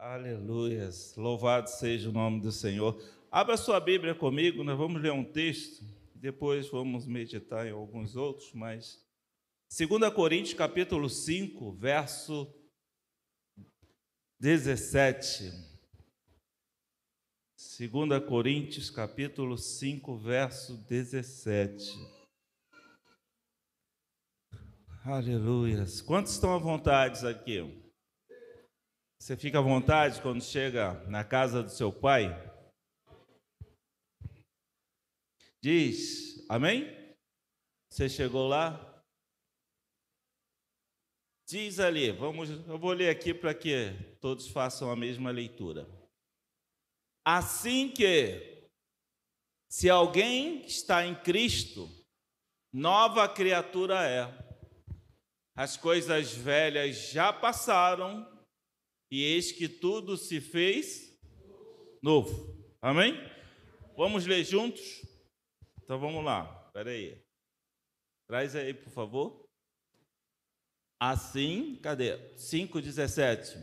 Aleluias. Louvado seja o nome do Senhor. Abra sua Bíblia comigo, nós vamos ler um texto, depois vamos meditar em alguns outros, mas 2 Coríntios capítulo 5, verso 17. 2 Coríntios capítulo 5, verso 17. Aleluias. Quantos estão à vontade aqui? Você fica à vontade quando chega na casa do seu pai? Diz, amém? Você chegou lá? Diz ali, vamos, eu vou ler aqui para que todos façam a mesma leitura. Assim que, se alguém está em Cristo, nova criatura é. As coisas velhas já passaram e eis que tudo se fez novo. Amém? Vamos ler juntos? Então vamos lá, espera aí. Traz aí, por favor. Assim, cadê? 5,17.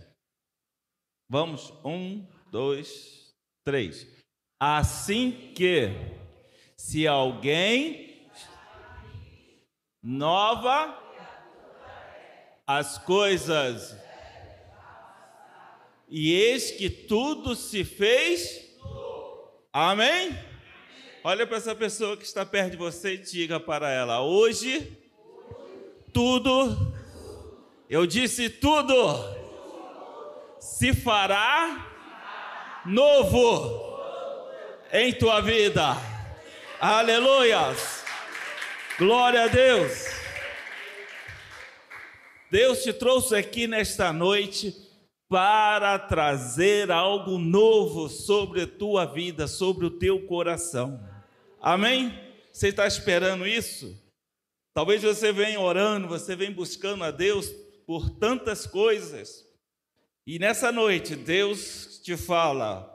Vamos, um, dois, três. Assim que, se alguém nova, as coisas, e eis que tudo se fez. Amém? Olha para essa pessoa que está perto de você e diga para ela: hoje, tudo, eu disse tudo, se fará novo em tua vida. Aleluias! Glória a Deus! Deus te trouxe aqui nesta noite para trazer algo novo sobre a tua vida, sobre o teu coração. Amém? Você está esperando isso? Talvez você venha orando, você venha buscando a Deus por tantas coisas. E nessa noite, Deus te fala: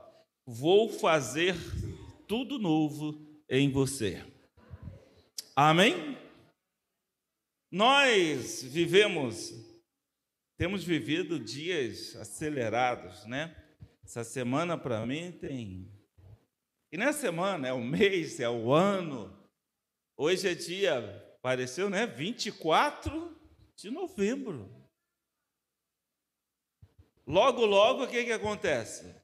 vou fazer tudo novo em você. Amém? Nós vivemos, temos vivido dias acelerados, né? Essa semana para mim tem e nessa semana, é o mês, é o ano. Hoje é dia, pareceu, né? 24 de novembro. Logo, logo, o que, que acontece?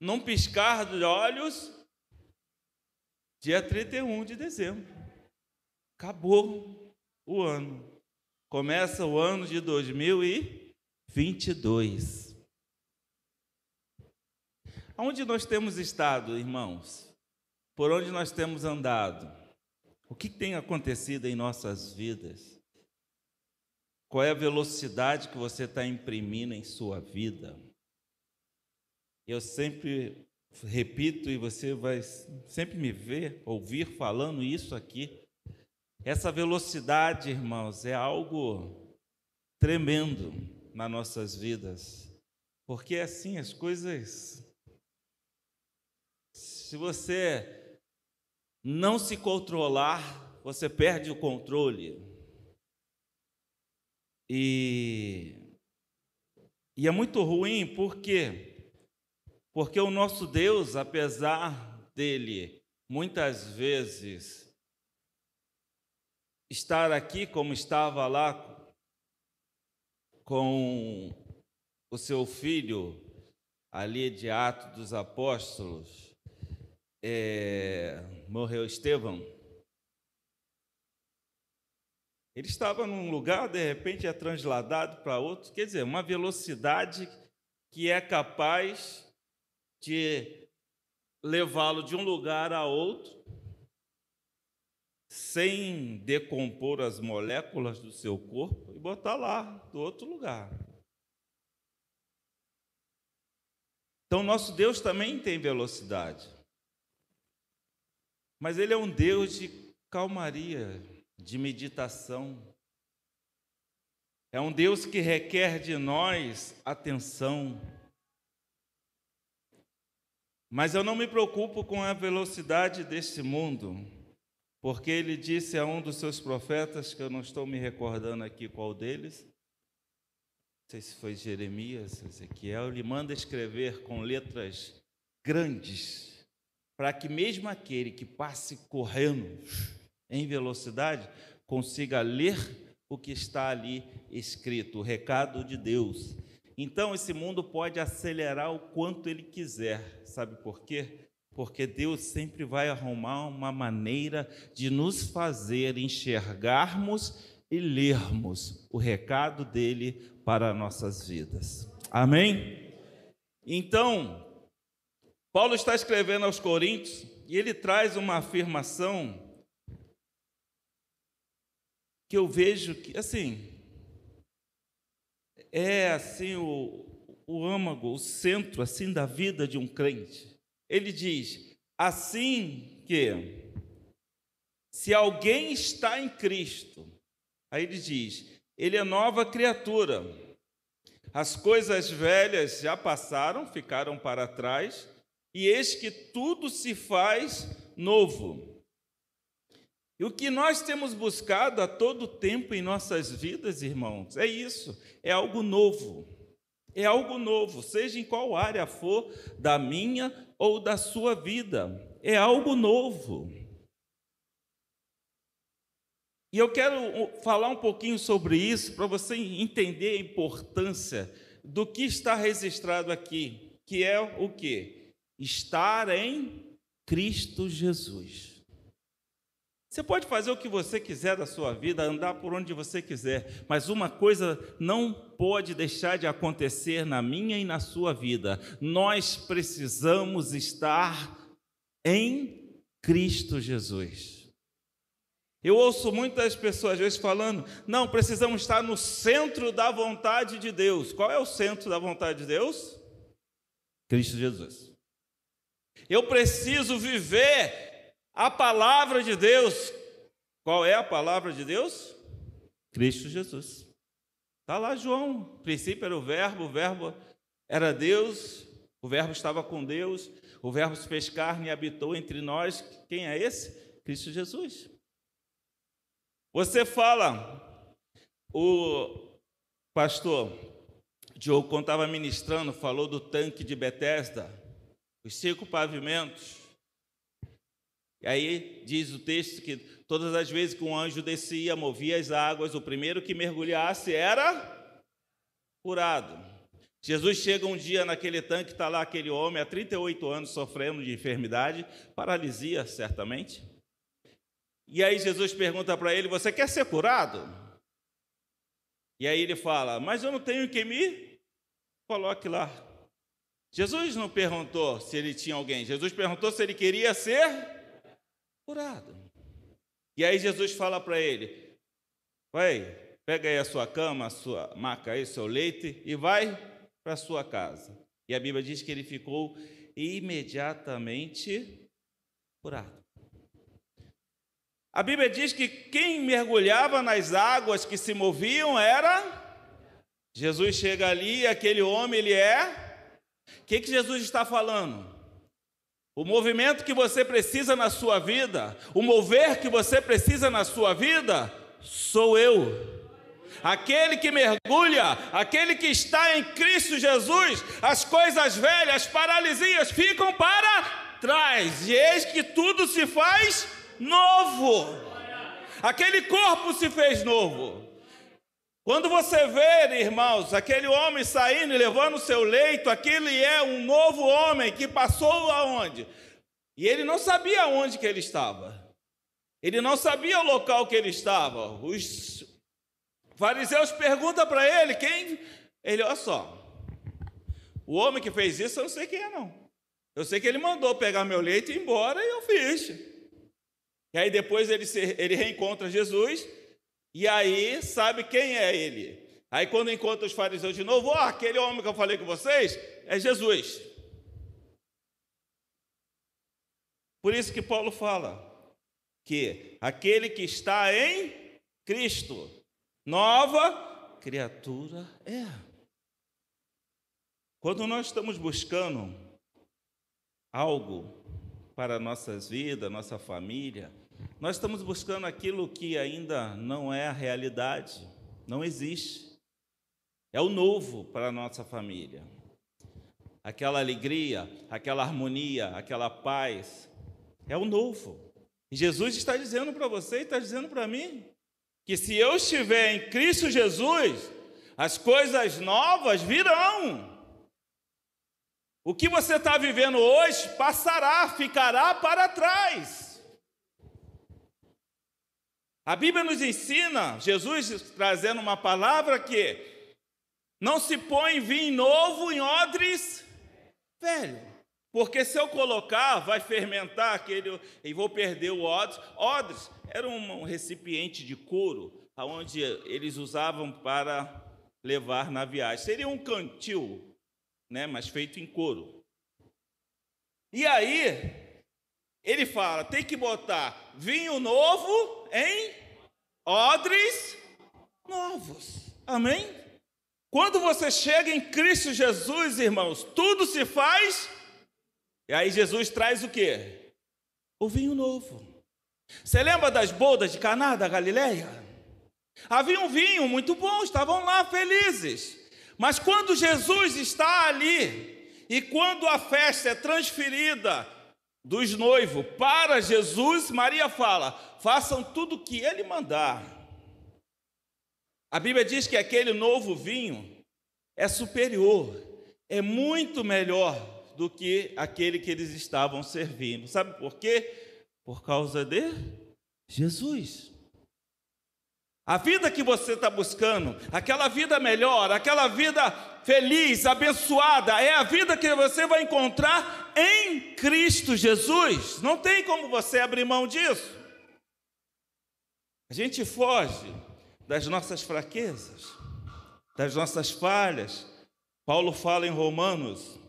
Num piscar de olhos, dia 31 de dezembro. Acabou o ano. Começa o ano de 2022. Onde nós temos estado, irmãos? Por onde nós temos andado? O que tem acontecido em nossas vidas? Qual é a velocidade que você está imprimindo em sua vida? Eu sempre repito e você vai sempre me ver, ouvir falando isso aqui. Essa velocidade, irmãos, é algo tremendo nas nossas vidas. Porque assim as coisas se você não se controlar, você perde o controle. E, e é muito ruim porque porque o nosso Deus, apesar dele muitas vezes estar aqui como estava lá com o seu filho ali de Atos dos Apóstolos, é, morreu Estevão, ele estava num lugar, de repente é transladado para outro, quer dizer, uma velocidade que é capaz de levá-lo de um lugar a outro sem decompor as moléculas do seu corpo e botar lá, do outro lugar. Então, nosso Deus também tem velocidade. Mas ele é um Deus de calmaria, de meditação. É um Deus que requer de nós atenção. Mas eu não me preocupo com a velocidade deste mundo, porque ele disse a um dos seus profetas, que eu não estou me recordando aqui qual deles, sei se foi Jeremias, Ezequiel, ele manda escrever com letras grandes, para que mesmo aquele que passe correndo em velocidade consiga ler o que está ali escrito, o recado de Deus. Então esse mundo pode acelerar o quanto ele quiser, sabe por quê? Porque Deus sempre vai arrumar uma maneira de nos fazer enxergarmos e lermos o recado dele para nossas vidas. Amém? Então, Paulo está escrevendo aos Coríntios e ele traz uma afirmação que eu vejo que, assim, é assim o, o âmago, o centro assim da vida de um crente. Ele diz: assim que se alguém está em Cristo, Aí ele diz: ele é nova criatura. As coisas velhas já passaram, ficaram para trás, e eis que tudo se faz novo. E o que nós temos buscado a todo tempo em nossas vidas, irmãos, é isso, é algo novo. É algo novo, seja em qual área for da minha ou da sua vida, é algo novo. E eu quero falar um pouquinho sobre isso para você entender a importância do que está registrado aqui, que é o que? Estar em Cristo Jesus. Você pode fazer o que você quiser da sua vida, andar por onde você quiser, mas uma coisa não pode deixar de acontecer na minha e na sua vida. Nós precisamos estar em Cristo Jesus. Eu ouço muitas pessoas às vezes falando: não, precisamos estar no centro da vontade de Deus. Qual é o centro da vontade de Deus? Cristo Jesus. Eu preciso viver a palavra de Deus. Qual é a palavra de Deus? Cristo Jesus. Está lá João. O princípio era o Verbo, o Verbo era Deus, o Verbo estava com Deus, o Verbo se fez carne e habitou entre nós. Quem é esse? Cristo Jesus. Você fala, o pastor Diogo, quando estava ministrando, falou do tanque de Betesda, os cinco pavimentos. E aí diz o texto que todas as vezes que um anjo descia, movia as águas, o primeiro que mergulhasse era curado. Jesus chega um dia naquele tanque, está lá aquele homem há 38 anos sofrendo de enfermidade, paralisia, certamente. E aí Jesus pergunta para ele: Você quer ser curado? E aí ele fala: Mas eu não tenho que me coloque lá. Jesus não perguntou se ele tinha alguém, Jesus perguntou se ele queria ser curado. E aí Jesus fala para ele: Vai, pega aí a sua cama, a sua maca aí, seu leite e vai para a sua casa. E a Bíblia diz que ele ficou imediatamente curado. A Bíblia diz que quem mergulhava nas águas que se moviam era Jesus chega ali, aquele homem, ele é. O que, que Jesus está falando? O movimento que você precisa na sua vida, o mover que você precisa na sua vida, sou eu. Aquele que mergulha, aquele que está em Cristo Jesus, as coisas velhas, as paralisias ficam para trás, e eis que tudo se faz novo. Aquele corpo se fez novo. Quando você vê, irmãos, aquele homem saindo e levando o seu leito, aquele é um novo homem que passou aonde? E ele não sabia onde que ele estava. Ele não sabia o local que ele estava. Os fariseus perguntam para ele quem. Ele, olha só. O homem que fez isso, eu não sei quem é, não. Eu sei que ele mandou pegar meu leito e ir embora e eu fiz. E aí depois ele, se, ele reencontra Jesus, e aí sabe quem é ele. Aí quando encontra os fariseus de novo, ó, oh, aquele homem que eu falei com vocês é Jesus. Por isso que Paulo fala que aquele que está em Cristo, nova criatura é. Quando nós estamos buscando algo para nossas vidas, nossa família, nós estamos buscando aquilo que ainda não é a realidade, não existe. É o novo para a nossa família. Aquela alegria, aquela harmonia, aquela paz. É o novo. E Jesus está dizendo para você está dizendo para mim que se eu estiver em Cristo Jesus, as coisas novas virão. O que você está vivendo hoje passará, ficará para trás. A Bíblia nos ensina, Jesus trazendo uma palavra que não se põe vinho novo em odres velho. Porque se eu colocar, vai fermentar aquele e vou perder o odres. Odres era um recipiente de couro, onde eles usavam para levar na viagem. Seria um cantil, né, mas feito em couro. E aí, ele fala: tem que botar vinho novo em odres novos. Amém? Quando você chega em Cristo Jesus, irmãos, tudo se faz. E aí Jesus traz o quê? O vinho novo. Você lembra das bodas de Caná da Galileia? Havia um vinho muito bom, estavam lá felizes. Mas quando Jesus está ali e quando a festa é transferida dos noivos para Jesus, Maria fala: façam tudo o que ele mandar. A Bíblia diz que aquele novo vinho é superior, é muito melhor do que aquele que eles estavam servindo. Sabe por quê? Por causa de Jesus. A vida que você está buscando, aquela vida melhor, aquela vida feliz, abençoada, é a vida que você vai encontrar em Cristo Jesus. Não tem como você abrir mão disso. A gente foge das nossas fraquezas, das nossas falhas. Paulo fala em Romanos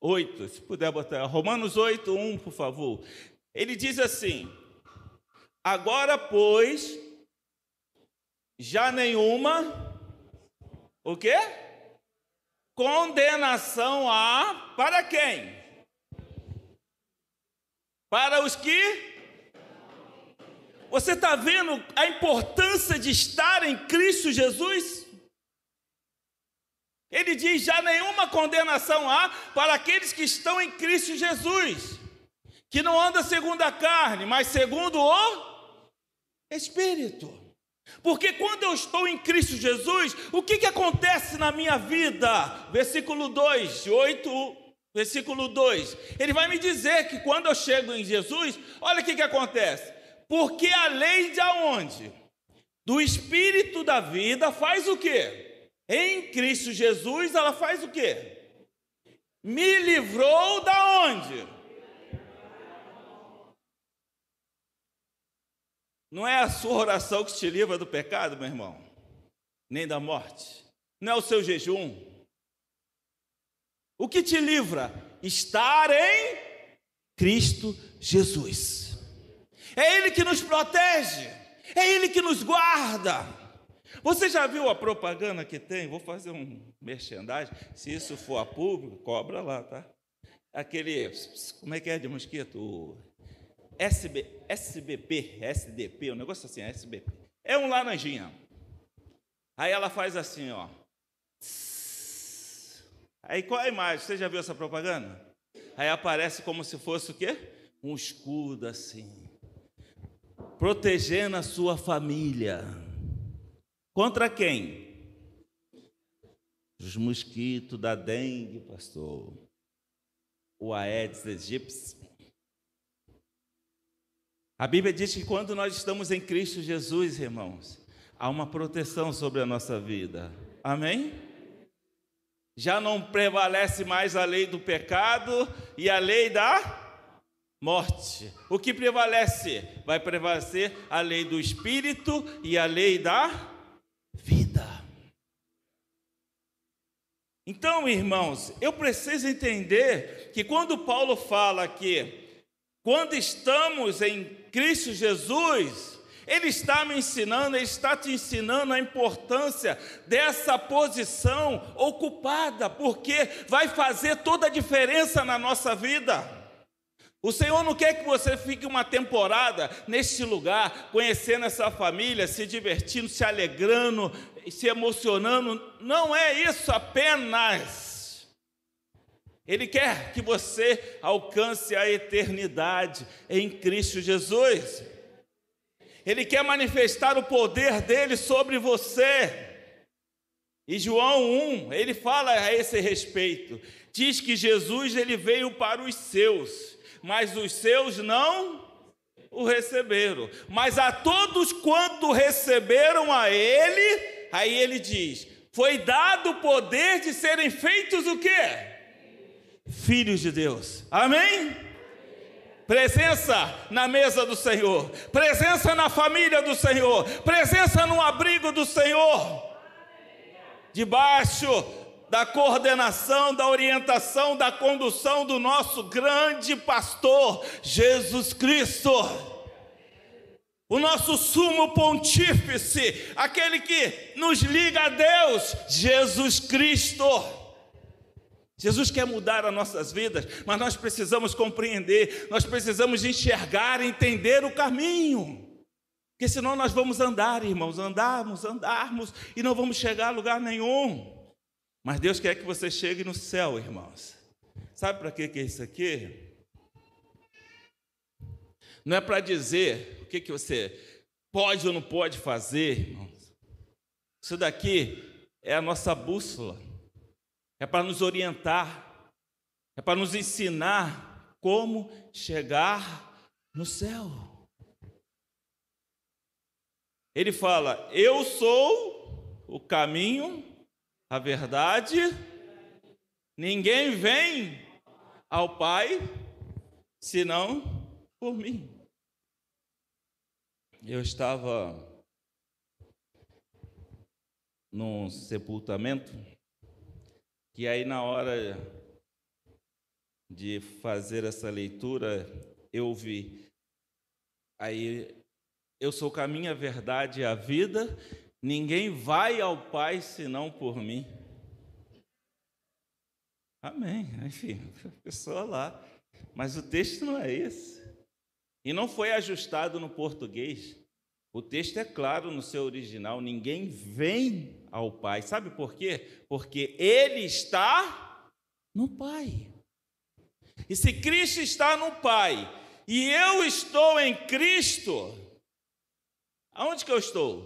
8, se puder botar, Romanos 8, 1, por favor. Ele diz assim: Agora, pois, já nenhuma o quê? Condenação há para quem? Para os que você está vendo a importância de estar em Cristo Jesus? Ele diz: já nenhuma condenação há para aqueles que estão em Cristo Jesus, que não anda segundo a carne, mas segundo o Espírito. Porque quando eu estou em Cristo Jesus, o que, que acontece na minha vida? Versículo 2, 8, versículo 2. Ele vai me dizer que quando eu chego em Jesus, olha o que, que acontece. Porque a lei de aonde? Do Espírito da vida faz o quê? Em Cristo Jesus, ela faz o quê? Me livrou da onde? Não é a sua oração que te livra do pecado, meu irmão, nem da morte. Não é o seu jejum. O que te livra? Estar em Cristo Jesus. É Ele que nos protege, é Ele que nos guarda. Você já viu a propaganda que tem? Vou fazer um merchandising. Se isso for a público, cobra lá, tá? Aquele, como é que é de mosquito? SB, SBP, SDP, um negócio assim, SBP. É um laranjinha. Aí ela faz assim, ó. Aí qual a imagem? Você já viu essa propaganda? Aí aparece como se fosse o quê? Um escudo assim. Protegendo a sua família. Contra quem? Os mosquitos da dengue, pastor. O Aedes aegypti. A Bíblia diz que quando nós estamos em Cristo Jesus, irmãos, há uma proteção sobre a nossa vida. Amém? Já não prevalece mais a lei do pecado e a lei da morte. O que prevalece? Vai prevalecer a lei do espírito e a lei da vida. Então, irmãos, eu preciso entender que quando Paulo fala que quando estamos em Cristo Jesus, Ele está me ensinando, Ele está te ensinando a importância dessa posição ocupada, porque vai fazer toda a diferença na nossa vida. O Senhor não quer que você fique uma temporada neste lugar, conhecendo essa família, se divertindo, se alegrando, se emocionando. Não é isso apenas. Ele quer que você alcance a eternidade em Cristo Jesus. Ele quer manifestar o poder dele sobre você. E João 1, ele fala a esse respeito. Diz que Jesus ele veio para os seus mas os seus não o receberam. Mas a todos quanto receberam a ele, aí ele diz: foi dado o poder de serem feitos o quê? Filhos de Deus. Amém? Presença na mesa do Senhor, presença na família do Senhor, presença no abrigo do Senhor, debaixo da coordenação, da orientação, da condução do nosso grande pastor, Jesus Cristo. O nosso sumo pontífice, aquele que nos liga a Deus, Jesus Cristo. Jesus quer mudar as nossas vidas, mas nós precisamos compreender, nós precisamos enxergar, entender o caminho. Porque senão nós vamos andar, irmãos, andarmos, andarmos e não vamos chegar a lugar nenhum. Mas Deus quer que você chegue no céu, irmãos. Sabe para que é isso aqui? Não é para dizer o que, que você pode ou não pode fazer, irmãos. Isso daqui é a nossa bússola. É para nos orientar. É para nos ensinar como chegar no céu. Ele fala: Eu sou o caminho, a verdade, ninguém vem ao Pai senão por mim. Eu estava num sepultamento, que aí na hora de fazer essa leitura, eu vi aí eu sou o caminho, a verdade e a vida, Ninguém vai ao Pai senão por mim. Amém. Enfim, a pessoa lá. Mas o texto não é esse. E não foi ajustado no português. O texto é claro no seu original: ninguém vem ao Pai. Sabe por quê? Porque Ele está no Pai. E se Cristo está no Pai e eu estou em Cristo, aonde que eu estou?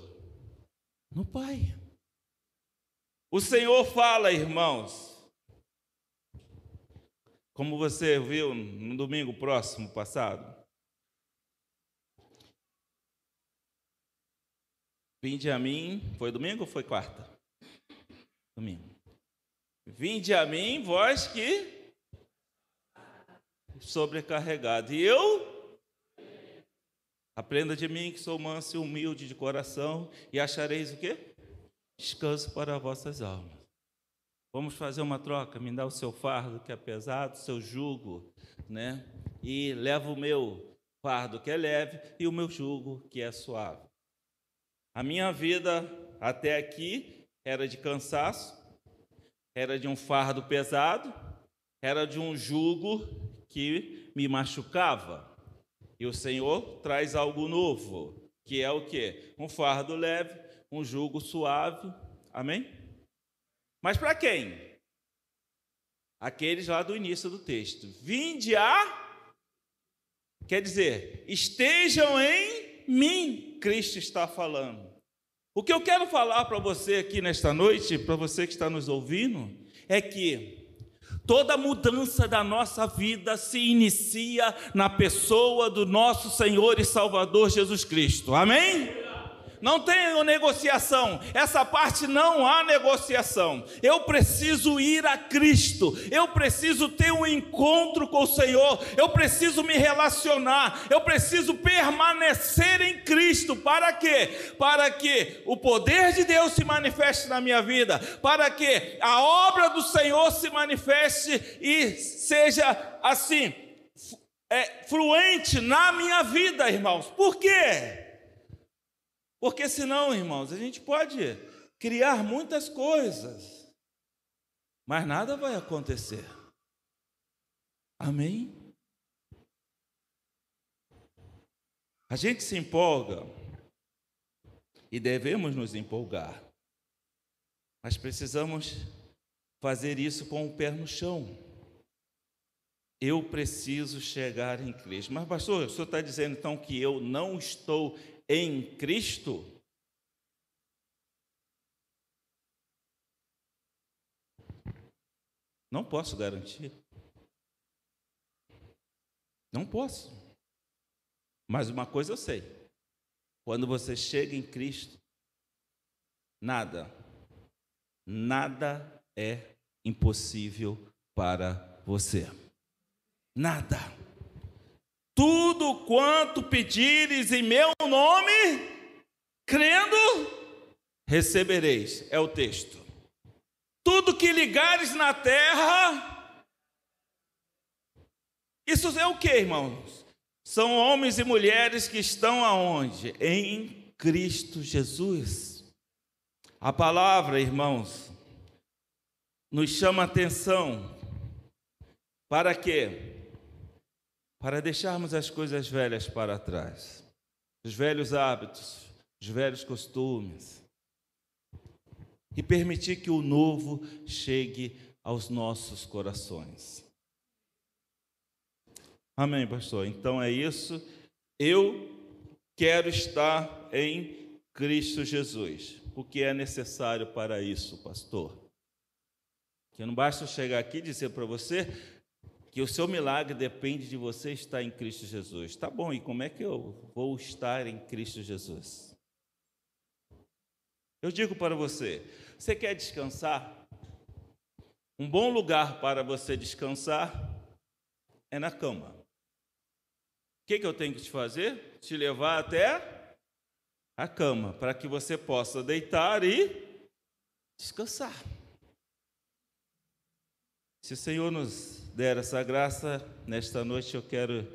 No Pai. O Senhor fala, irmãos, como você viu no domingo próximo passado. Vinde a mim, foi domingo ou foi quarta? Domingo. Vinde a mim, vós que sobrecarregado. E eu Aprenda de mim que sou manso e humilde de coração e achareis o quê? Descanso para vossas almas. Vamos fazer uma troca, me dá o seu fardo que é pesado, o seu jugo, né? E leva o meu fardo que é leve e o meu jugo que é suave. A minha vida até aqui era de cansaço, era de um fardo pesado, era de um jugo que me machucava. E o Senhor traz algo novo, que é o que? Um fardo leve, um jugo suave. Amém? Mas para quem? Aqueles lá do início do texto. Vinde a. Quer dizer, estejam em mim, Cristo está falando. O que eu quero falar para você aqui nesta noite, para você que está nos ouvindo, é que Toda mudança da nossa vida se inicia na pessoa do nosso Senhor e Salvador Jesus Cristo. Amém? Não tem negociação, essa parte não há negociação. Eu preciso ir a Cristo, eu preciso ter um encontro com o Senhor, eu preciso me relacionar, eu preciso permanecer em Cristo. Para quê? Para que o poder de Deus se manifeste na minha vida, para que a obra do Senhor se manifeste e seja assim. É, fluente na minha vida, irmãos. Por quê? Porque senão, irmãos, a gente pode criar muitas coisas, mas nada vai acontecer. Amém? A gente se empolga e devemos nos empolgar, mas precisamos fazer isso com o pé no chão. Eu preciso chegar em Cristo. Mas, pastor, o senhor está dizendo então que eu não estou em Cristo? Não posso garantir. Não posso. Mas uma coisa eu sei: quando você chega em Cristo, nada, nada é impossível para você. Nada. Tudo quanto pedires em meu nome, crendo, recebereis. É o texto. Tudo que ligares na terra, isso é o que, irmãos? São homens e mulheres que estão aonde? Em Cristo Jesus. A palavra, irmãos, nos chama atenção para quê? Para deixarmos as coisas velhas para trás, os velhos hábitos, os velhos costumes, e permitir que o novo chegue aos nossos corações. Amém, pastor? Então é isso. Eu quero estar em Cristo Jesus. O que é necessário para isso, pastor? Que não basta chegar aqui e dizer para você que o seu milagre depende de você estar em Cristo Jesus. Tá bom, e como é que eu vou estar em Cristo Jesus? Eu digo para você: você quer descansar? Um bom lugar para você descansar é na cama. O que, que eu tenho que te fazer? Te levar até a cama, para que você possa deitar e descansar. Se o Senhor nos der essa graça, nesta noite eu quero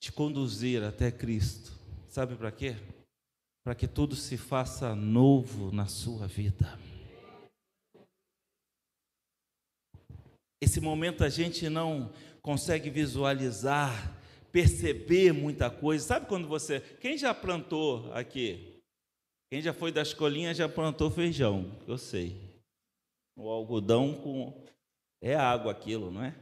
te conduzir até Cristo. Sabe para quê? Para que tudo se faça novo na sua vida. Esse momento a gente não consegue visualizar, perceber muita coisa. Sabe quando você. Quem já plantou aqui? Quem já foi da escolinha já plantou feijão, eu sei. O algodão com é água aquilo, não é?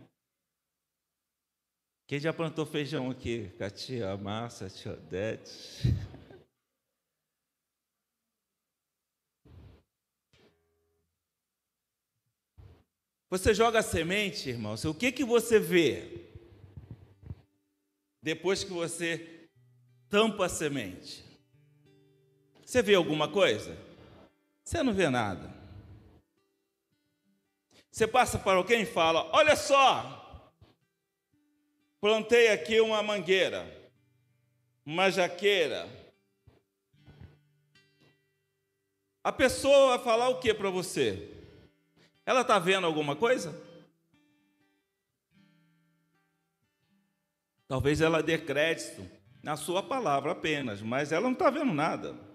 Quem já plantou feijão aqui? Com a tia Márcia, a tia Odete. Você joga a semente, irmãos, o que, que você vê? Depois que você tampa a semente. Você vê alguma coisa? Você não vê nada. Você passa para alguém e fala: Olha só, plantei aqui uma mangueira, uma jaqueira. A pessoa vai falar o que para você? Ela está vendo alguma coisa? Talvez ela dê crédito na sua palavra apenas, mas ela não está vendo nada.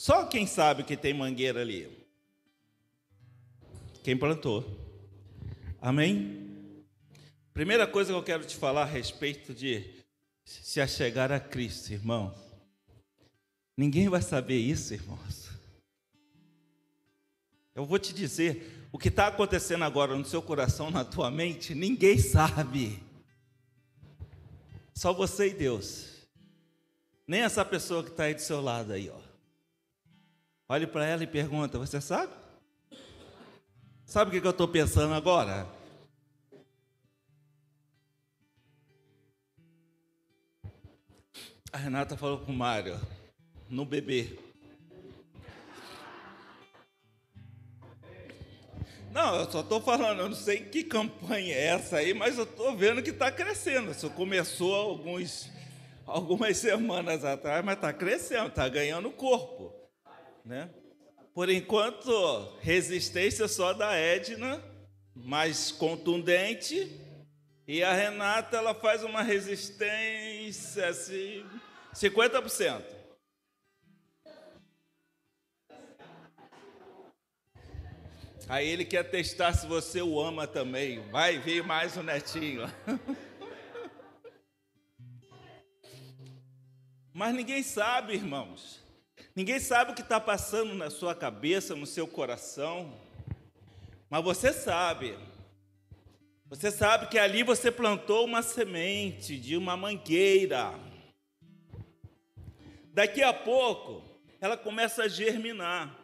Só quem sabe que tem mangueira ali? Quem plantou. Amém? Primeira coisa que eu quero te falar a respeito de se achegar a Cristo, irmão. Ninguém vai saber isso, irmãos. Eu vou te dizer, o que está acontecendo agora no seu coração, na tua mente, ninguém sabe. Só você e Deus. Nem essa pessoa que está aí do seu lado aí, ó. Olhe para ela e pergunta: Você sabe? Sabe o que eu estou pensando agora? A Renata falou com o Mário: No bebê. Não, eu só estou falando, eu não sei que campanha é essa aí, mas eu estou vendo que está crescendo. Isso começou alguns, algumas semanas atrás, mas está crescendo, está ganhando corpo. Né? Por enquanto, resistência só da Edna, mais contundente, e a Renata ela faz uma resistência assim, 50%. Aí ele quer testar se você o ama também. Vai vir mais um netinho. Mas ninguém sabe, irmãos. Ninguém sabe o que está passando na sua cabeça, no seu coração. Mas você sabe. Você sabe que ali você plantou uma semente de uma mangueira. Daqui a pouco, ela começa a germinar.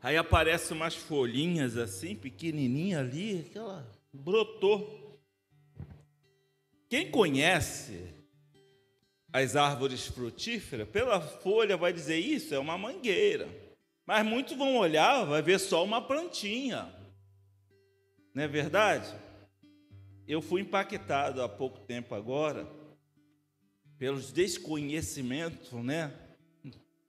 Aí aparecem umas folhinhas assim, pequenininha ali, aquela brotou. Quem conhece as árvores frutíferas, pela folha vai dizer isso é uma mangueira. Mas muitos vão olhar, vai ver só uma plantinha. Não é verdade? Eu fui impactado há pouco tempo agora pelos desconhecimentos, né,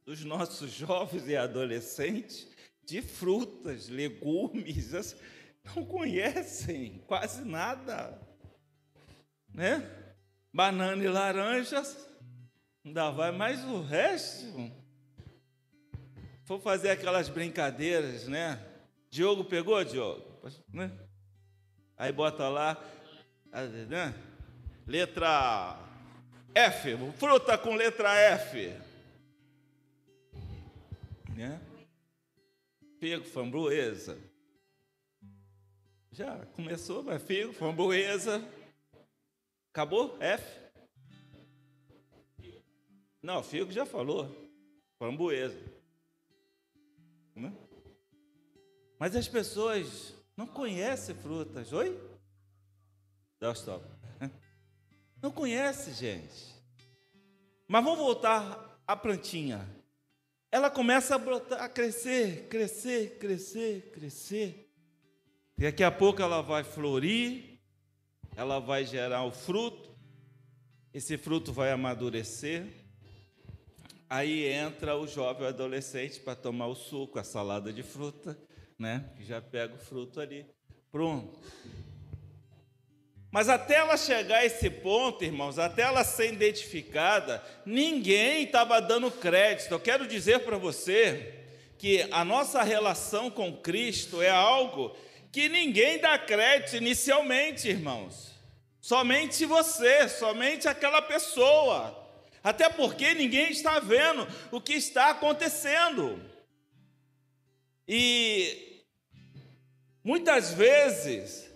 dos nossos jovens e adolescentes de frutas, legumes, não conhecem quase nada, né? Banana e laranjas, ainda vai mais o resto. For fazer aquelas brincadeiras, né? Diogo pegou, Diogo? Né? Aí bota lá, né? letra F, fruta com letra F. Né? Figo, framboesa. Já começou, mas figo, framboesa. Acabou? F? Não, figo já falou. Framboesa. Né? Mas as pessoas não conhecem frutas. Oi? Dá stop. Não conhece, gente. Mas vamos voltar à plantinha. Ela começa a brotar, a crescer, crescer, crescer, crescer. E daqui a pouco ela vai florir, ela vai gerar o fruto, esse fruto vai amadurecer. Aí entra o jovem adolescente para tomar o suco, a salada de fruta, né? Já pega o fruto ali. Pronto. Mas até ela chegar a esse ponto, irmãos, até ela ser identificada, ninguém estava dando crédito. Eu quero dizer para você que a nossa relação com Cristo é algo que ninguém dá crédito inicialmente, irmãos. Somente você, somente aquela pessoa. Até porque ninguém está vendo o que está acontecendo. E muitas vezes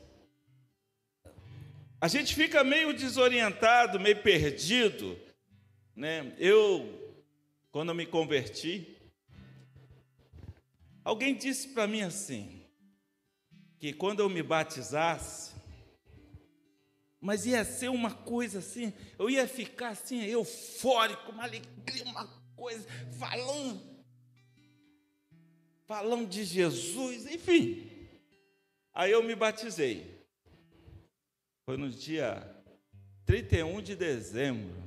a gente fica meio desorientado, meio perdido. Né? Eu, quando eu me converti, alguém disse para mim assim, que quando eu me batizasse, mas ia ser uma coisa assim, eu ia ficar assim, eufórico, uma alegria, uma coisa, falando, falando de Jesus, enfim. Aí eu me batizei. Foi no dia 31 de dezembro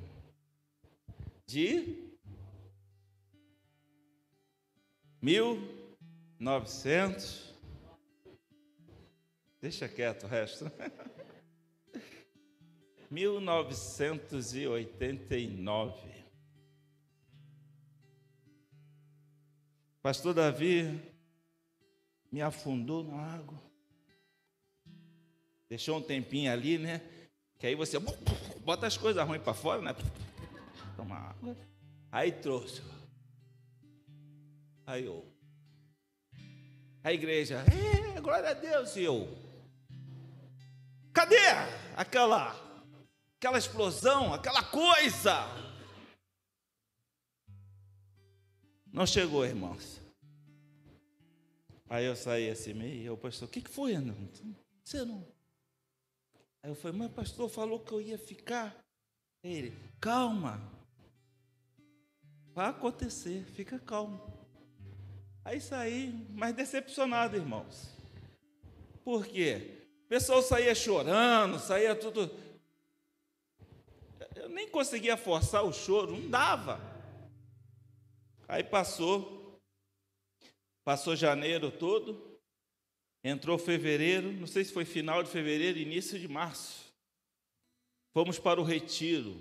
de 1900. Deixa quieto o resto. 1989. Pastor Davi me afundou na água. Deixou um tempinho ali, né? Que aí você bota as coisas ruins para fora, né? Toma água. Aí trouxe. Aí eu. A igreja, é, glória a Deus, e eu. Cadê aquela aquela explosão, aquela coisa? Não chegou, irmãos. Aí eu saí assim meio, o pastor, o que, que foi, não? Você não Aí eu falei, mas o pastor falou que eu ia ficar. Ele, calma. Vai acontecer, fica calmo. Aí saí, mas decepcionado, irmãos. Por quê? O pessoal saía chorando, saía tudo. Conseguia forçar o choro, não dava. Aí passou, passou janeiro todo, Entrou fevereiro, não sei se foi final de fevereiro, início de março. Fomos para o retiro,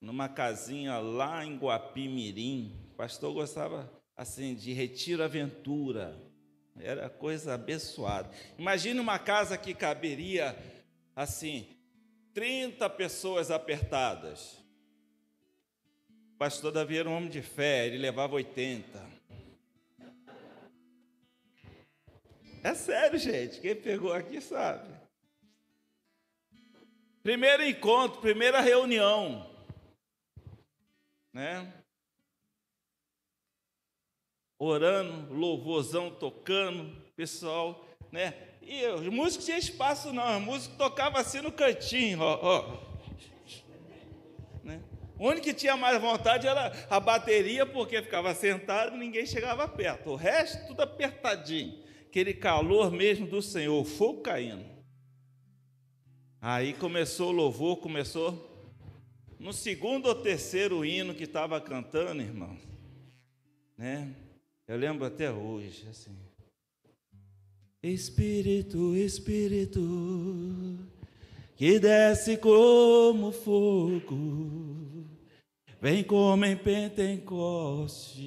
numa casinha lá em Guapimirim. O pastor gostava assim de retiro aventura. Era coisa abençoada. Imagine uma casa que caberia assim, 30 pessoas apertadas. O pastor Davi era um homem de fé, ele levava 80. É sério, gente. Quem pegou aqui sabe. Primeiro encontro, primeira reunião. Né? Orando, louvorzão tocando, pessoal, né? E os músicos tinham espaço não, os músicos tocavam assim no cantinho, ó, ó. Né? O único que tinha mais vontade era a bateria, porque ficava sentado e ninguém chegava perto. O resto, tudo apertadinho aquele calor mesmo do Senhor, fogo caindo. Aí começou o louvor, começou no segundo ou terceiro hino que estava cantando, irmão, né? Eu lembro até hoje, assim. Espírito, Espírito, que desce como fogo, vem como em Pentecoste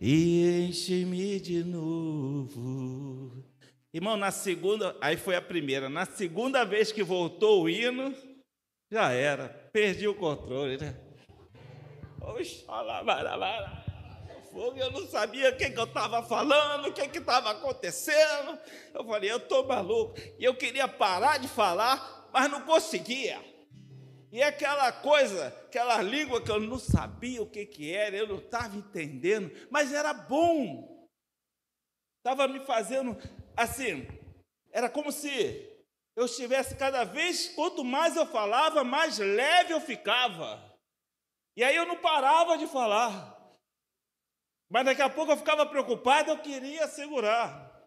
e enche-me de novo. Irmão, na segunda, aí foi a primeira, na segunda vez que voltou o hino, já era, perdi o controle, né? Oxalá, fogo, eu não sabia o que, que eu estava falando, o que estava acontecendo. Eu falei, eu estou maluco. E eu queria parar de falar, mas não conseguia. E aquela coisa, aquela língua que eu não sabia o que, que era, eu não estava entendendo, mas era bom. Estava me fazendo assim, era como se eu estivesse cada vez, quanto mais eu falava, mais leve eu ficava. E aí eu não parava de falar. Mas daqui a pouco eu ficava preocupado, eu queria segurar.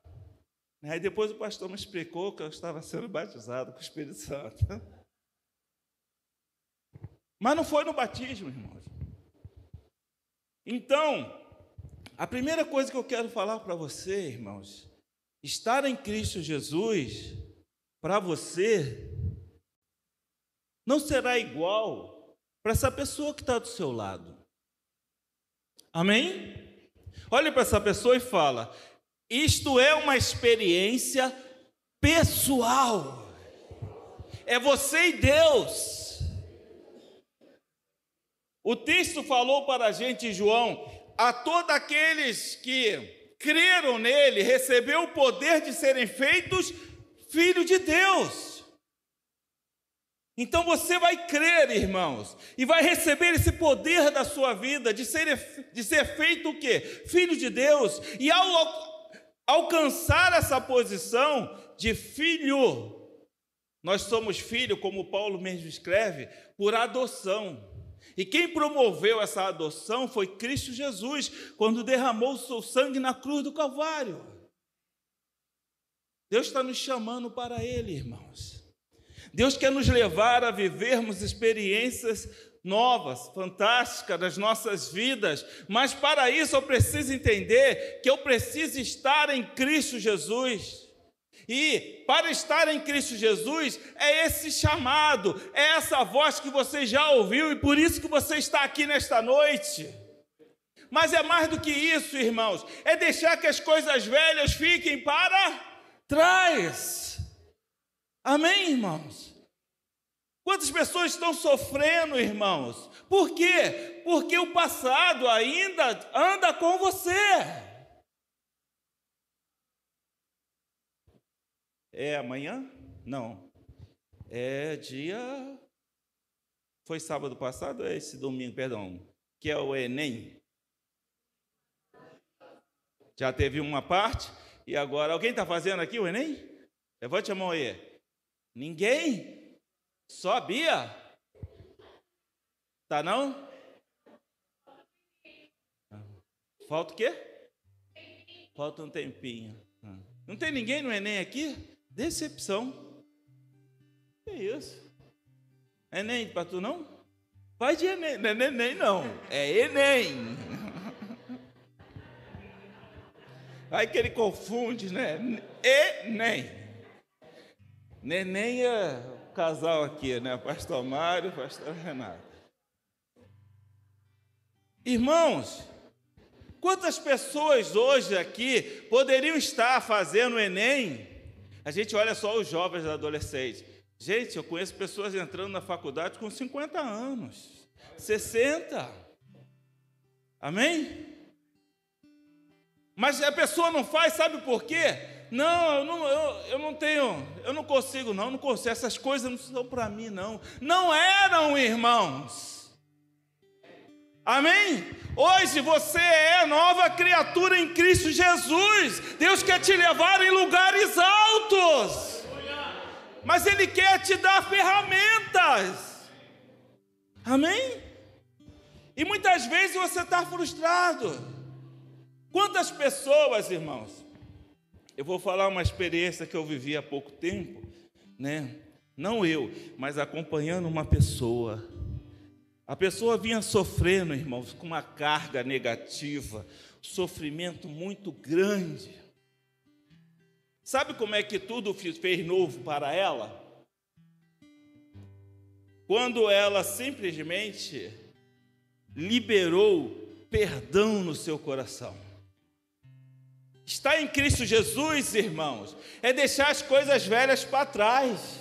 Aí depois o pastor me explicou que eu estava sendo batizado com o Espírito Santo. Mas não foi no batismo, irmãos. Então, a primeira coisa que eu quero falar para você, irmãos, estar em Cristo Jesus, para você, não será igual para essa pessoa que está do seu lado. Amém? Olhe para essa pessoa e fala: isto é uma experiência pessoal. É você e Deus. O texto falou para a gente, João, a todos aqueles que creram nele, recebeu o poder de serem feitos filhos de Deus. Então você vai crer, irmãos, e vai receber esse poder da sua vida de ser, de ser feito o quê? Filho de Deus. E ao alcançar essa posição de filho, nós somos filho, como Paulo mesmo escreve, por adoção. E quem promoveu essa adoção foi Cristo Jesus, quando derramou o seu sangue na cruz do Calvário. Deus está nos chamando para Ele, irmãos. Deus quer nos levar a vivermos experiências novas, fantásticas das nossas vidas, mas para isso eu preciso entender que eu preciso estar em Cristo Jesus. E para estar em Cristo Jesus é esse chamado, é essa voz que você já ouviu e por isso que você está aqui nesta noite. Mas é mais do que isso, irmãos, é deixar que as coisas velhas fiquem para trás. Amém, irmãos? Quantas pessoas estão sofrendo, irmãos? Por quê? Porque o passado ainda anda com você. É amanhã? Não. É dia. Foi sábado passado é esse domingo, perdão? Que é o Enem. Já teve uma parte e agora. Alguém está fazendo aqui o Enem? Levante a mão aí. Ninguém? Só a Bia? Tá não? Falta o quê? Falta um tempinho. Não tem ninguém no Enem aqui? Decepção. Que isso? Enem para tu não? Vai de Enem, não é Enem não, é Enem. Aí que ele confunde, né? Enem. Neném é o casal aqui, né? Pastor Mário, Pastor Renato. Irmãos, Quantas pessoas hoje aqui poderiam estar fazendo o Enem? A gente olha só os jovens adolescentes. Gente, eu conheço pessoas entrando na faculdade com 50 anos, 60. Amém? Mas a pessoa não faz, sabe por quê? Não, eu não, eu, eu não tenho, eu não consigo, não, não consigo. Essas coisas não são para mim, não. Não eram, irmãos. Amém? Hoje você é nova criatura em Cristo Jesus. Deus quer te levar em lugares altos. Mas Ele quer te dar ferramentas. Amém? E muitas vezes você está frustrado. Quantas pessoas, irmãos? Eu vou falar uma experiência que eu vivi há pouco tempo, né? Não eu, mas acompanhando uma pessoa. A pessoa vinha sofrendo, irmãos, com uma carga negativa, sofrimento muito grande. Sabe como é que tudo fez novo para ela? Quando ela simplesmente liberou perdão no seu coração. Está em Cristo Jesus, irmãos, é deixar as coisas velhas para trás.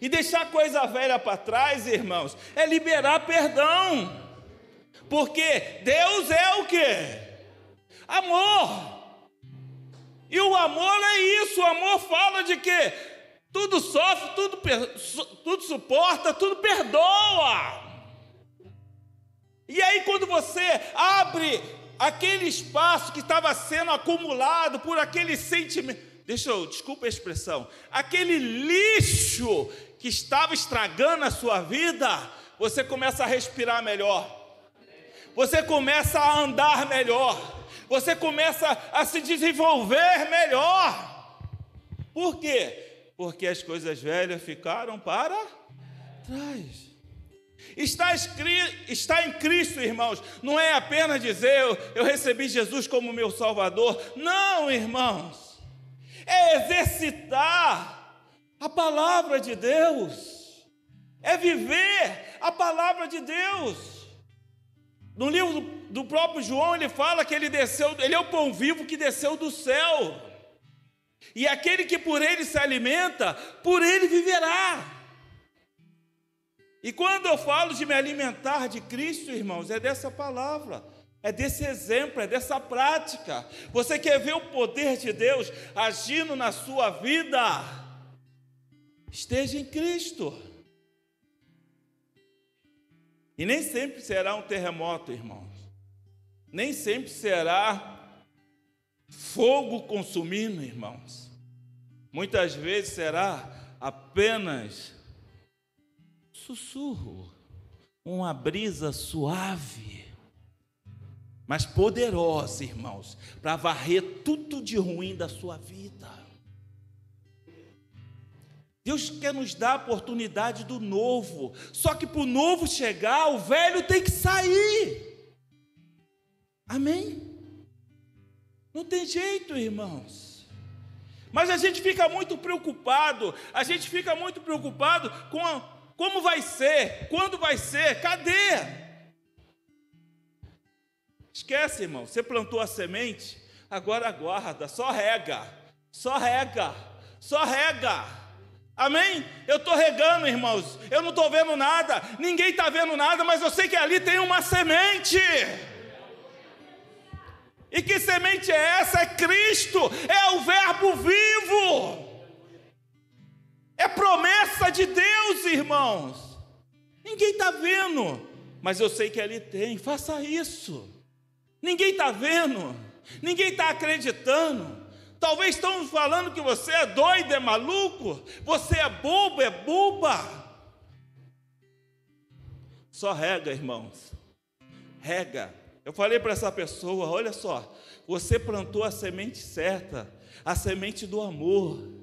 E deixar coisa velha para trás, irmãos, é liberar perdão. Porque Deus é o que? Amor. E o amor é isso, o amor fala de que tudo sofre, tudo, tudo suporta, tudo perdoa. E aí, quando você abre aquele espaço que estava sendo acumulado por aquele sentimento, deixa eu, desculpa a expressão, aquele lixo que estava estragando a sua vida, você começa a respirar melhor, você começa a andar melhor, você começa a se desenvolver melhor. Por quê? Porque as coisas velhas ficaram para trás. Está, escrito, está em Cristo, irmãos, não é apenas dizer eu, eu recebi Jesus como meu Salvador. Não, irmãos, é exercitar a palavra de Deus, é viver a palavra de Deus. No livro do próprio João, ele fala que ele desceu, ele é o pão vivo que desceu do céu. E aquele que por ele se alimenta, por ele viverá. E quando eu falo de me alimentar de Cristo, irmãos, é dessa palavra, é desse exemplo, é dessa prática. Você quer ver o poder de Deus agindo na sua vida? Esteja em Cristo. E nem sempre será um terremoto, irmãos. Nem sempre será fogo consumindo, irmãos. Muitas vezes será apenas sussurro, uma brisa suave, mas poderosa, irmãos, para varrer tudo de ruim da sua vida. Deus quer nos dar a oportunidade do novo, só que para o novo chegar, o velho tem que sair. Amém? Não tem jeito, irmãos. Mas a gente fica muito preocupado, a gente fica muito preocupado com a, como vai ser? Quando vai ser? Cadê? Esquece, irmão. Você plantou a semente, agora aguarda, só rega, só rega, só rega. Amém? Eu estou regando, irmãos. Eu não estou vendo nada, ninguém está vendo nada, mas eu sei que ali tem uma semente. E que semente é essa? É Cristo, é o Verbo vivo. É promessa de Deus, irmãos. Ninguém está vendo, mas eu sei que ali tem. Faça isso. Ninguém está vendo, ninguém está acreditando. Talvez estão falando que você é doido, é maluco, você é bobo, é boba. Só rega, irmãos. Rega. Eu falei para essa pessoa: olha só, você plantou a semente certa, a semente do amor.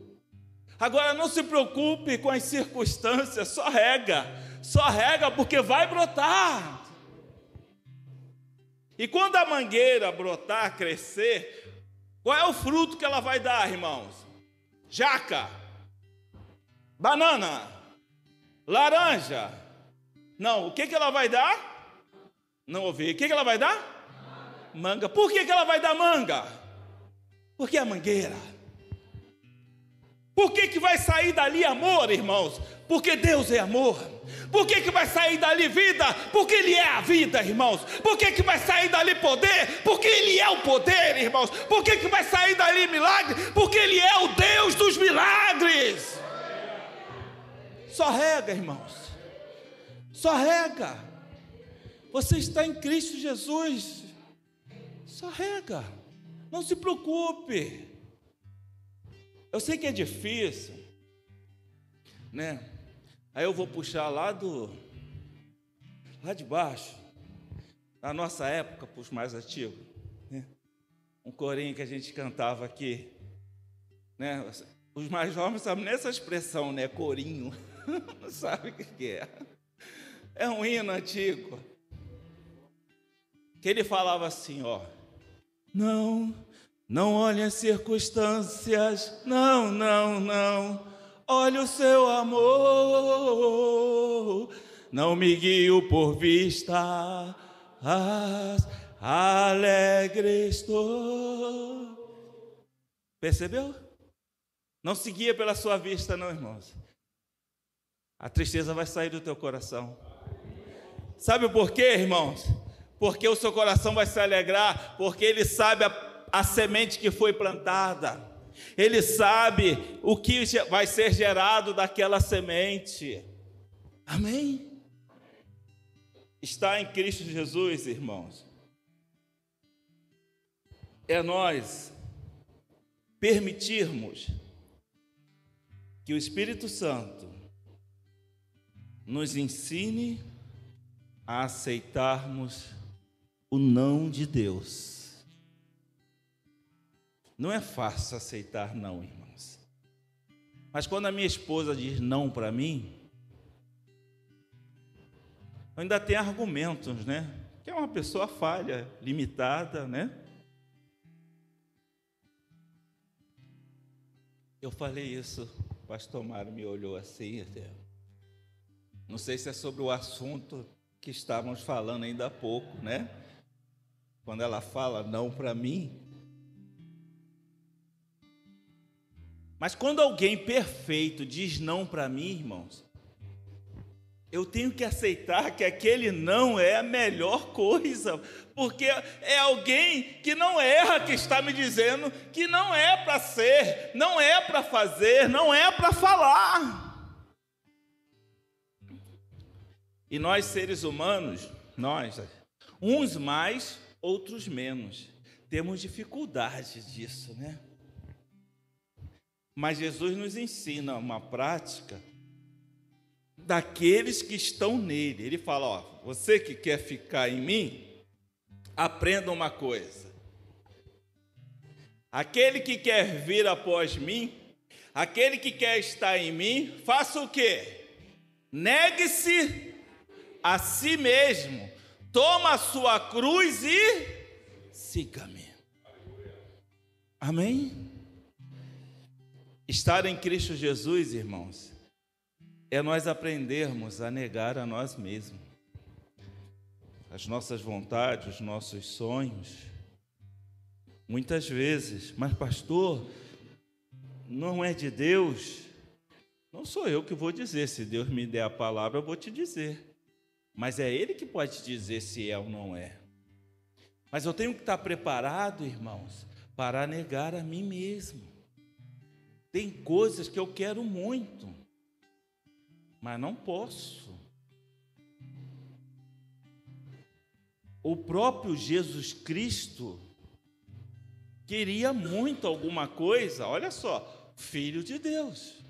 Agora não se preocupe com as circunstâncias, só rega, só rega porque vai brotar. E quando a mangueira brotar, crescer, qual é o fruto que ela vai dar, irmãos? Jaca, banana, laranja. Não, o que, que ela vai dar? Não ouvi. O que, que ela vai dar? manga. Por que, que ela vai dar manga? Porque é mangueira. Por que, que vai sair dali amor, irmãos? Porque Deus é amor. Por que, que vai sair dali vida? Porque Ele é a vida, irmãos. Por que, que vai sair dali poder? Porque Ele é o poder, irmãos. Por que, que vai sair dali milagre? Porque Ele é o Deus dos milagres. Só rega, irmãos. Só rega. Você está em Cristo Jesus. Só rega. Não se preocupe. Eu sei que é difícil, né? Aí eu vou puxar lá do lá de baixo, na nossa época, para os mais antigos, né? um corinho que a gente cantava aqui, né? Os mais jovens sabem nessa expressão, né? Corinho, não sabe o que é. É um hino antigo que ele falava assim, ó. Não não olhe as circunstâncias, não, não, não. Olhe o seu amor. Não me guio por vista, alegre estou. Percebeu? Não se guia pela sua vista, não, irmãos. A tristeza vai sair do teu coração. Sabe por quê, irmãos? Porque o seu coração vai se alegrar, porque ele sabe a a semente que foi plantada. Ele sabe o que vai ser gerado daquela semente. Amém? Está em Cristo Jesus, irmãos. É nós permitirmos que o Espírito Santo nos ensine a aceitarmos o não de Deus. Não é fácil aceitar não, irmãos. Mas quando a minha esposa diz não para mim, ainda tem argumentos, né? Que é uma pessoa falha, limitada, né? Eu falei isso, o pastor Mário me olhou assim, até. não sei se é sobre o assunto que estávamos falando ainda há pouco, né? Quando ela fala não para mim, Mas quando alguém perfeito diz não para mim, irmãos, eu tenho que aceitar que aquele não é a melhor coisa, porque é alguém que não erra que está me dizendo que não é para ser, não é para fazer, não é para falar. E nós seres humanos, nós, uns mais, outros menos, temos dificuldade disso, né? Mas Jesus nos ensina uma prática daqueles que estão nele. Ele fala: ó, você que quer ficar em mim, aprenda uma coisa. Aquele que quer vir após mim, aquele que quer estar em mim, faça o quê? Negue-se a si mesmo, toma a sua cruz e siga-me. Amém? Estar em Cristo Jesus, irmãos, é nós aprendermos a negar a nós mesmos, as nossas vontades, os nossos sonhos. Muitas vezes, mas pastor, não é de Deus. Não sou eu que vou dizer, se Deus me der a palavra, eu vou te dizer. Mas é Ele que pode dizer se é ou não é. Mas eu tenho que estar preparado, irmãos, para negar a mim mesmo. Tem coisas que eu quero muito, mas não posso. O próprio Jesus Cristo queria muito alguma coisa, olha só, filho de Deus,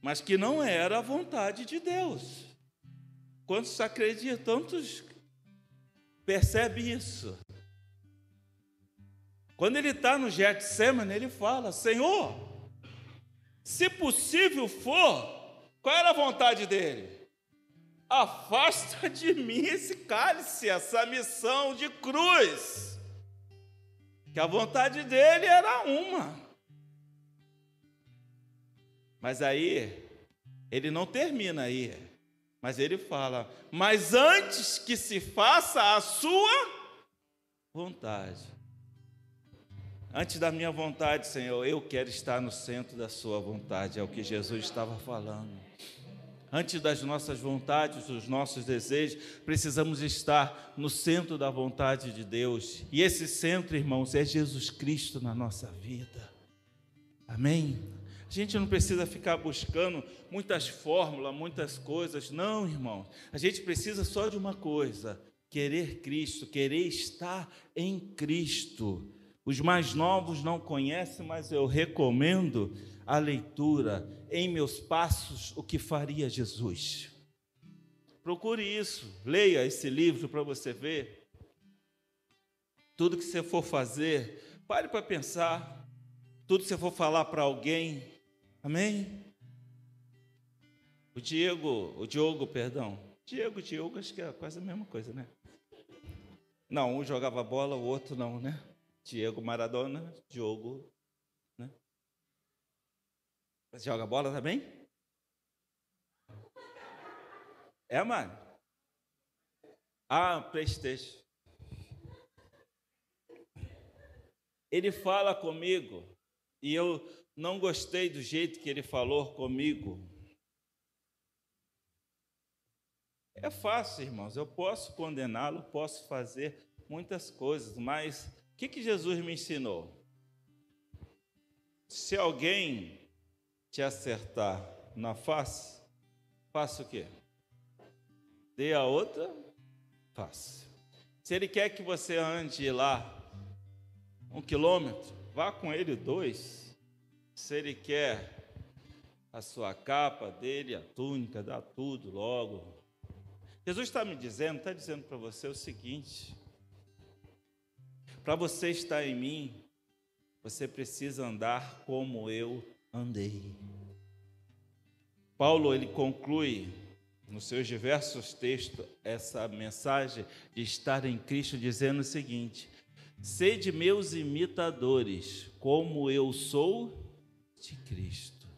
mas que não era a vontade de Deus. Quantos acreditam? Tantos percebe isso? Quando ele está no Getsemane, ele fala: Senhor, se possível for, qual era a vontade dele? Afasta de mim esse cálice, essa missão de cruz. Que a vontade dele era uma. Mas aí, ele não termina aí. Mas ele fala: Mas antes que se faça a sua vontade. Antes da minha vontade, Senhor, eu quero estar no centro da Sua vontade, é o que Jesus estava falando. Antes das nossas vontades, dos nossos desejos, precisamos estar no centro da vontade de Deus. E esse centro, irmãos, é Jesus Cristo na nossa vida. Amém? A gente não precisa ficar buscando muitas fórmulas, muitas coisas. Não, irmão. A gente precisa só de uma coisa: querer Cristo, querer estar em Cristo. Os mais novos não conhecem, mas eu recomendo a leitura em meus passos o que faria Jesus. Procure isso, leia esse livro para você ver. Tudo que você for fazer, pare para pensar. Tudo que você for falar para alguém, amém? O Diego, o Diogo, perdão. Diego, Diogo, acho que é quase a mesma coisa, né? Não, um jogava bola, o outro não, né? Diego Maradona, Diogo você joga bola também? É, mano? Ah, Playstation. Ele fala comigo e eu não gostei do jeito que ele falou comigo. É fácil, irmãos. Eu posso condená-lo, posso fazer muitas coisas, mas o que, que Jesus me ensinou? Se alguém te acertar na face, faça o quê? Dê a outra face. Se ele quer que você ande lá um quilômetro, vá com ele dois. Se ele quer a sua capa dele, a túnica, dá tudo logo. Jesus está me dizendo, está dizendo para você o seguinte: para você estar em mim, você precisa andar como eu andei. Paulo ele conclui nos seus diversos textos essa mensagem de estar em Cristo dizendo o seguinte: Sede meus imitadores, como eu sou de Cristo.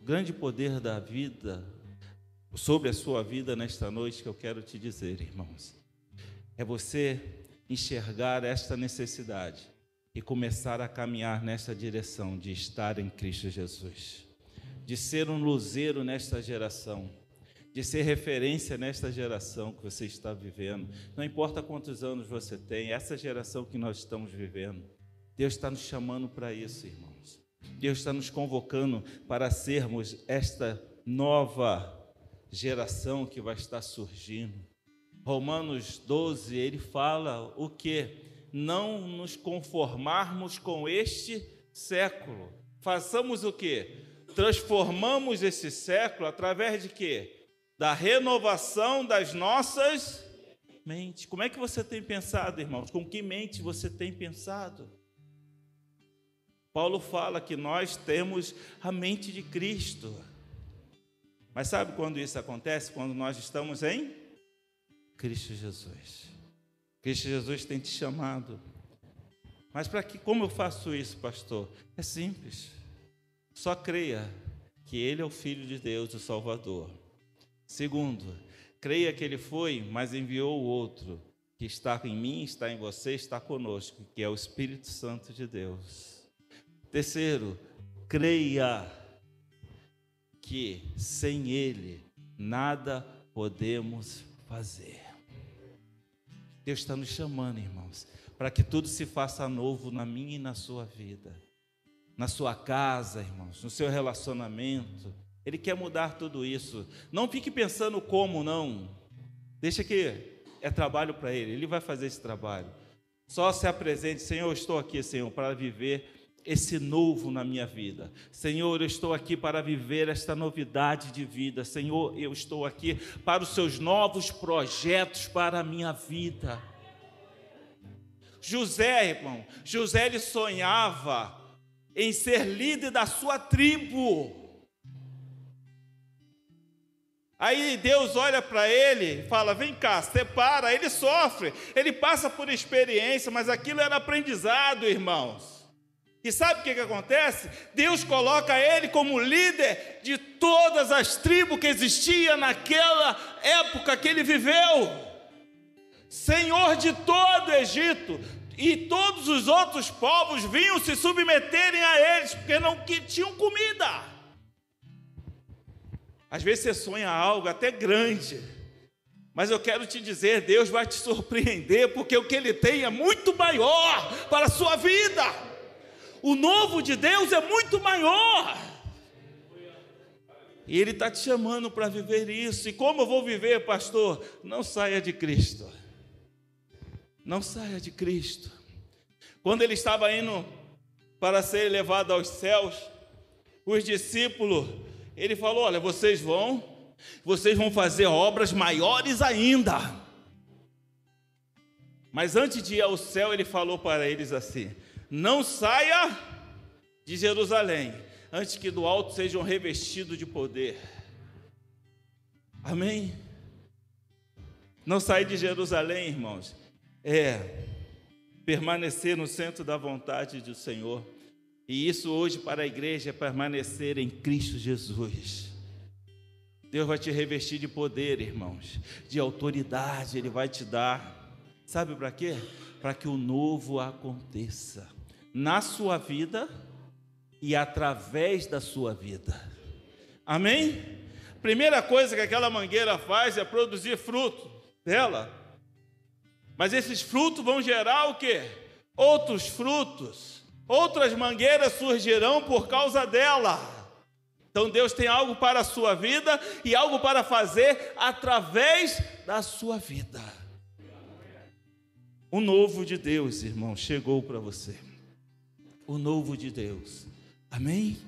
O grande poder da vida sobre a sua vida nesta noite que eu quero te dizer, irmãos, é você enxergar esta necessidade e começar a caminhar nessa direção de estar em Cristo Jesus, de ser um luzeiro nesta geração, de ser referência nesta geração que você está vivendo. Não importa quantos anos você tem, essa geração que nós estamos vivendo, Deus está nos chamando para isso, irmãos. Deus está nos convocando para sermos esta nova geração que vai estar surgindo. Romanos 12, ele fala o que? não nos conformarmos com este século. Façamos o que? Transformamos esse século através de quê? Da renovação das nossas mentes. Como é que você tem pensado, irmãos? Com que mente você tem pensado? Paulo fala que nós temos a mente de Cristo. Mas sabe quando isso acontece? Quando nós estamos em Cristo Jesus. Cristo Jesus tem te chamado. Mas para que como eu faço isso, pastor? É simples. Só creia que ele é o filho de Deus, o Salvador. Segundo, creia que ele foi, mas enviou o outro, que está em mim, está em você, está conosco, que é o Espírito Santo de Deus. Terceiro, creia que sem ele nada podemos fazer. Deus está nos chamando, irmãos, para que tudo se faça novo na minha e na sua vida, na sua casa, irmãos, no seu relacionamento. Ele quer mudar tudo isso. Não fique pensando como, não. Deixa que é trabalho para Ele, Ele vai fazer esse trabalho. Só se apresente, Senhor, estou aqui, Senhor, para viver esse novo na minha vida. Senhor, eu estou aqui para viver esta novidade de vida. Senhor, eu estou aqui para os seus novos projetos para a minha vida. José, irmão, José ele sonhava em ser líder da sua tribo. Aí Deus olha para ele fala: Vem cá, separa. Ele sofre, ele passa por experiência, mas aquilo era aprendizado, irmãos. E sabe o que, que acontece? Deus coloca ele como líder de todas as tribos que existiam naquela época que ele viveu. senhor de todo o Egito, e todos os outros povos vinham se submeterem a eles, porque não tinham comida. Às vezes você sonha algo até grande, mas eu quero te dizer: Deus vai te surpreender, porque o que Ele tem é muito maior para a sua vida. O novo de Deus é muito maior. E Ele está te chamando para viver isso. E como eu vou viver, pastor? Não saia de Cristo. Não saia de Cristo. Quando ele estava indo para ser levado aos céus, os discípulos, ele falou: Olha, vocês vão, vocês vão fazer obras maiores ainda. Mas antes de ir ao céu, ele falou para eles assim: Não saia de Jerusalém, antes que do alto sejam revestidos de poder. Amém? Não sair de Jerusalém, irmãos, é permanecer no centro da vontade do Senhor. E isso hoje para a igreja é permanecer em Cristo Jesus. Deus vai te revestir de poder, irmãos, de autoridade, Ele vai te dar. Sabe para quê? Para que o novo aconteça na sua vida e através da sua vida. Amém? Primeira coisa que aquela mangueira faz é produzir fruto dela. Mas esses frutos vão gerar o quê? Outros frutos. Outras mangueiras surgirão por causa dela. Então Deus tem algo para a sua vida e algo para fazer através da sua vida. O novo de Deus, irmão, chegou para você. O novo de Deus. Amém?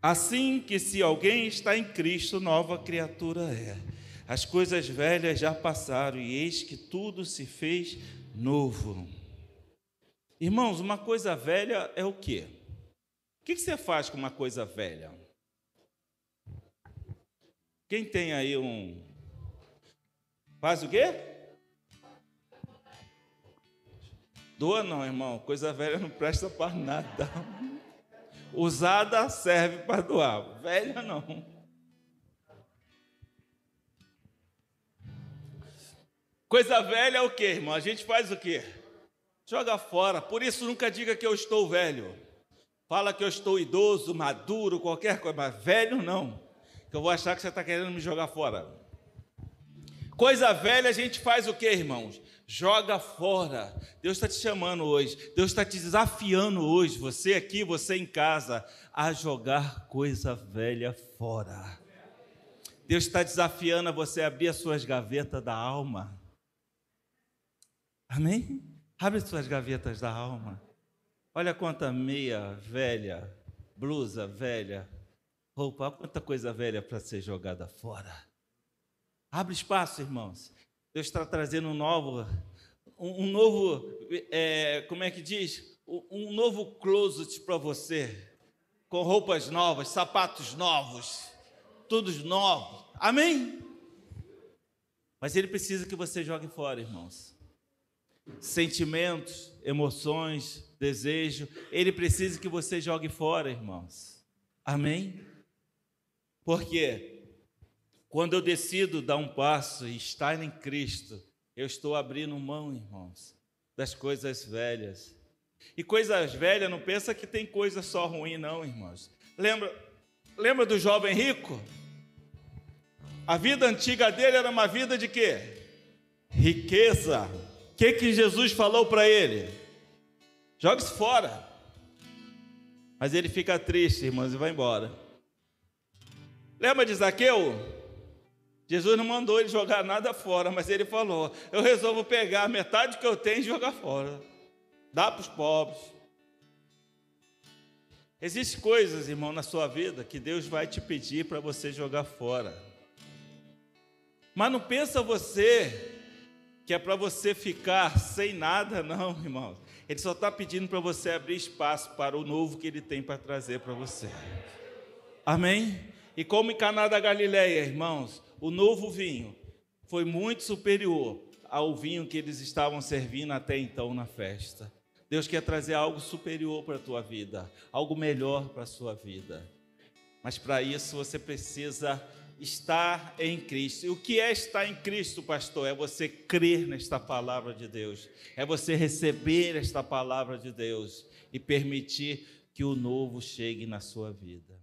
Assim que se alguém está em Cristo, nova criatura é. As coisas velhas já passaram e eis que tudo se fez novo. Irmãos, uma coisa velha é o quê? O que você faz com uma coisa velha? Quem tem aí um. Faz o quê? Doa não, irmão. Coisa velha não presta para nada. Usada serve para doar. Velha não. Coisa velha é o que, irmão? A gente faz o quê? Joga fora. Por isso nunca diga que eu estou velho. Fala que eu estou idoso, maduro, qualquer coisa, mas velho não. Que eu vou achar que você está querendo me jogar fora. Coisa velha a gente faz o que, irmãos? Joga fora. Deus está te chamando hoje. Deus está te desafiando hoje, você aqui, você em casa, a jogar coisa velha fora. Deus está desafiando a você abrir as suas gavetas da alma Amém? Abre suas gavetas da alma. Olha quanta meia velha, blusa velha, roupa, quanta coisa velha para ser jogada fora. Abre espaço, irmãos. Deus está trazendo um novo, um, novo, é, como é que diz? Um novo closet para você, com roupas novas, sapatos novos, todos novos. Amém? Mas ele precisa que você jogue fora, irmãos sentimentos, emoções, desejo, ele precisa que você jogue fora, irmãos. Amém? Porque quando eu decido dar um passo e estar em Cristo, eu estou abrindo mão, irmãos, das coisas velhas. E coisas velhas, não pensa que tem coisa só ruim, não, irmãos. Lembra, lembra do jovem rico? A vida antiga dele era uma vida de quê? Riqueza que, que Jesus falou para ele? Jogue-se fora. Mas ele fica triste, irmãos, e vai embora. Lembra de Zaqueu? Jesus não mandou ele jogar nada fora, mas ele falou: Eu resolvo pegar metade que eu tenho e jogar fora. Dá para os pobres. Existem coisas, irmão, na sua vida que Deus vai te pedir para você jogar fora. Mas não pensa você que é para você ficar sem nada, não, irmãos. Ele só está pedindo para você abrir espaço para o novo que ele tem para trazer para você. Amém? E como em Caná da Galileia, irmãos, o novo vinho foi muito superior ao vinho que eles estavam servindo até então na festa. Deus quer trazer algo superior para a tua vida, algo melhor para a sua vida. Mas para isso você precisa estar em Cristo. E o que é estar em Cristo, pastor? É você crer nesta palavra de Deus, é você receber esta palavra de Deus e permitir que o novo chegue na sua vida.